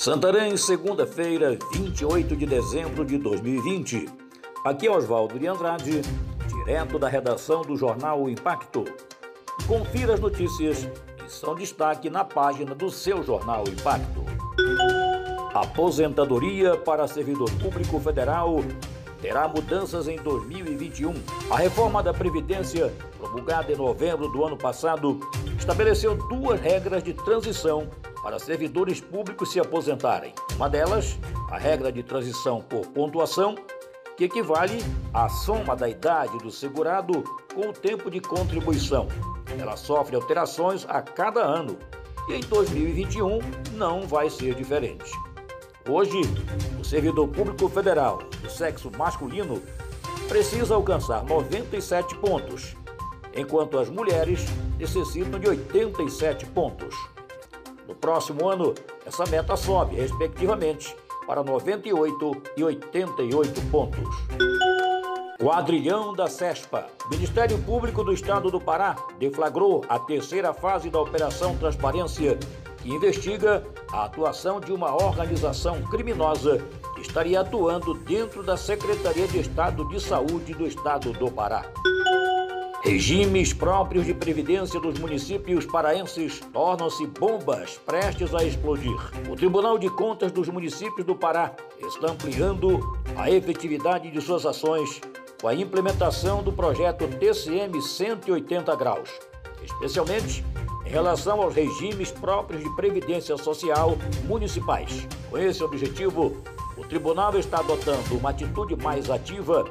Santarém, segunda-feira, 28 de dezembro de 2020. Aqui é Oswaldo de Andrade, direto da redação do jornal o Impacto. Confira as notícias que são destaque na página do seu jornal Impacto. Aposentadoria para servidor público federal terá mudanças em 2021. A reforma da Previdência, promulgada em novembro do ano passado, estabeleceu duas regras de transição para servidores públicos se aposentarem. Uma delas, a regra de transição por pontuação, que equivale à soma da idade do segurado com o tempo de contribuição. Ela sofre alterações a cada ano e em 2021 não vai ser diferente. Hoje, o servidor público federal do sexo masculino precisa alcançar 97 pontos, enquanto as mulheres necessitam de 87 pontos. No próximo ano, essa meta sobe, respectivamente, para 98 e 88 pontos. Quadrilhão da CESPA. Ministério Público do Estado do Pará deflagrou a terceira fase da Operação Transparência, que investiga a atuação de uma organização criminosa que estaria atuando dentro da Secretaria de Estado de Saúde do Estado do Pará. Regimes próprios de previdência dos municípios paraenses tornam-se bombas prestes a explodir. O Tribunal de Contas dos Municípios do Pará está ampliando a efetividade de suas ações com a implementação do projeto TCM 180 graus, especialmente em relação aos regimes próprios de previdência social municipais. Com esse objetivo, o tribunal está adotando uma atitude mais ativa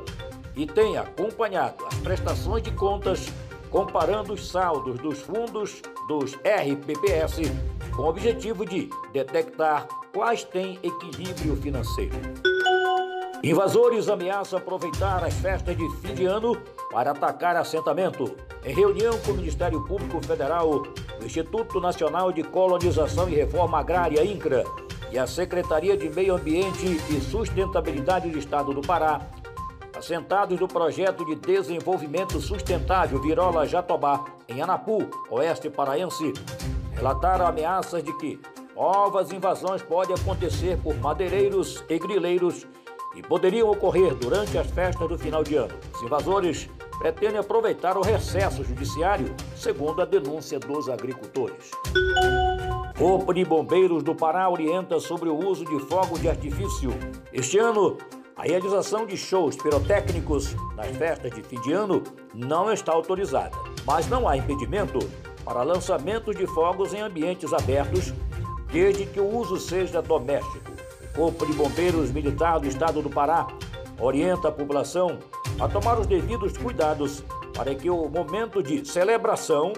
e tem acompanhado prestações de contas comparando os saldos dos fundos dos RPPS com o objetivo de detectar quais têm equilíbrio financeiro. Invasores ameaçam aproveitar as festas de fim de ano para atacar assentamento. Em reunião com o Ministério Público Federal, o Instituto Nacional de Colonização e Reforma Agrária, INCRA, e a Secretaria de Meio Ambiente e Sustentabilidade do Estado do Pará assentados do projeto de desenvolvimento sustentável Virola Jatobá, em Anapu, oeste paraense, relataram ameaças de que novas invasões podem acontecer por madeireiros e grileiros e poderiam ocorrer durante as festas do final de ano. Os invasores pretendem aproveitar o recesso judiciário, segundo a denúncia dos agricultores. Corpo de Bombeiros do Pará orienta sobre o uso de fogos de artifício. Este ano, a realização de shows pirotécnicos nas festas de fim de ano não está autorizada, mas não há impedimento para lançamentos de fogos em ambientes abertos, desde que o uso seja doméstico. O Corpo de Bombeiros Militar do Estado do Pará orienta a população a tomar os devidos cuidados para que o momento de celebração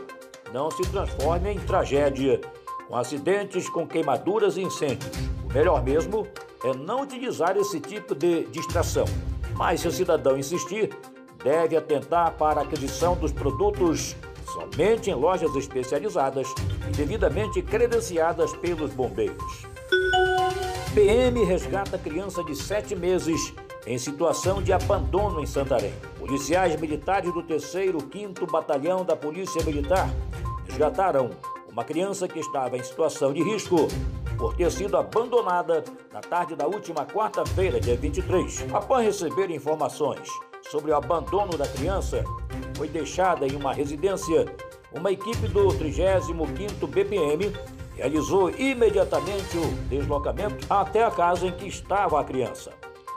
não se transforme em tragédia, com acidentes com queimaduras e incêndios. O melhor mesmo é não utilizar esse tipo de distração. Mas se o cidadão insistir, deve atentar para a aquisição dos produtos somente em lojas especializadas e devidamente credenciadas pelos bombeiros. PM resgata criança de 7 meses em situação de abandono em Santarém. Policiais militares do 3º 5 Batalhão da Polícia Militar resgataram uma criança que estava em situação de risco por ter sido abandonada na tarde da última quarta-feira, dia 23. Após receber informações sobre o abandono da criança, foi deixada em uma residência. Uma equipe do 35º BPM realizou imediatamente o deslocamento até a casa em que estava a criança.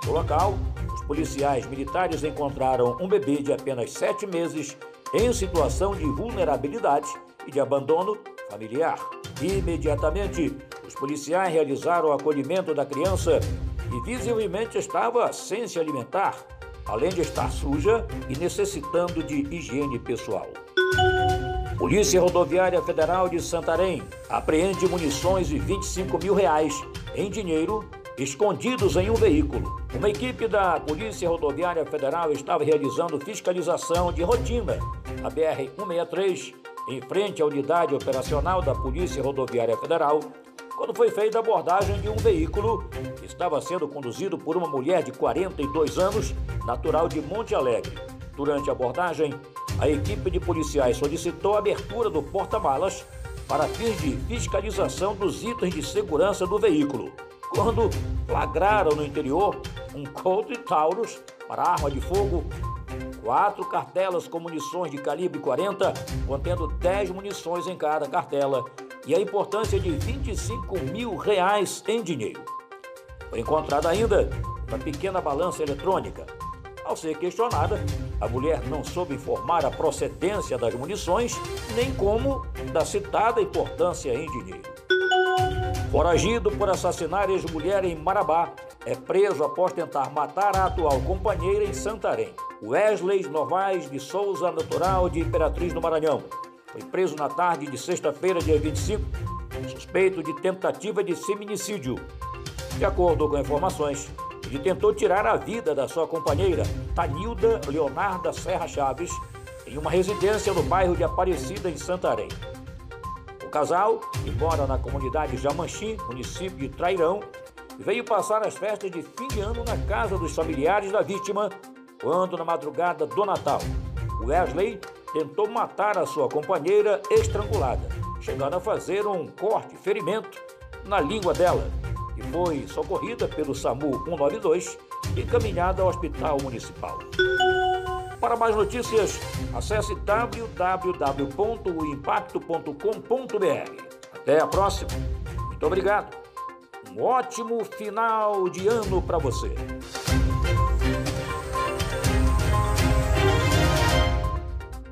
No local, os policiais militares encontraram um bebê de apenas sete meses em situação de vulnerabilidade e de abandono familiar. Imediatamente, os policiais realizaram o acolhimento da criança e visivelmente estava sem se alimentar, além de estar suja e necessitando de higiene pessoal. Polícia Rodoviária Federal de Santarém apreende munições e 25 mil reais em dinheiro escondidos em um veículo. Uma equipe da Polícia Rodoviária Federal estava realizando fiscalização de rotina na BR-163, em frente à unidade operacional da Polícia Rodoviária Federal, quando foi feita a abordagem de um veículo que estava sendo conduzido por uma mulher de 42 anos, natural de Monte Alegre. Durante a abordagem, a equipe de policiais solicitou a abertura do porta-malas para fins de fiscalização dos itens de segurança do veículo. quando flagraram no interior um Colt Taurus para arma de fogo, quatro cartelas com munições de calibre 40, contendo 10 munições em cada cartela, e a importância de 25 mil reais em dinheiro. Foi encontrada ainda uma pequena balança eletrônica. Ao ser questionada, a mulher não soube informar a procedência das munições, nem como da citada importância em dinheiro. Foragido por assassinar ex-mulher em Marabá, é preso após tentar matar a atual companheira em Santarém. Wesley Novaes de Souza, natural de Imperatriz do Maranhão. Foi preso na tarde de sexta-feira, dia 25, suspeito de tentativa de feminicídio. De acordo com informações, ele tentou tirar a vida da sua companheira, Tanilda Leonarda Serra Chaves, em uma residência no bairro de Aparecida, em Santarém. O casal, que mora na comunidade Jamanchim, município de Trairão, veio passar as festas de fim de ano na casa dos familiares da vítima, quando, na madrugada do Natal, Wesley tentou matar a sua companheira estrangulada, chegando a fazer um corte, ferimento, na língua dela, e foi socorrida pelo SAMU 192 e encaminhada ao Hospital Municipal. Para mais notícias, acesse www.impacto.com.br. Até a próxima. Muito obrigado. Um ótimo final de ano para você.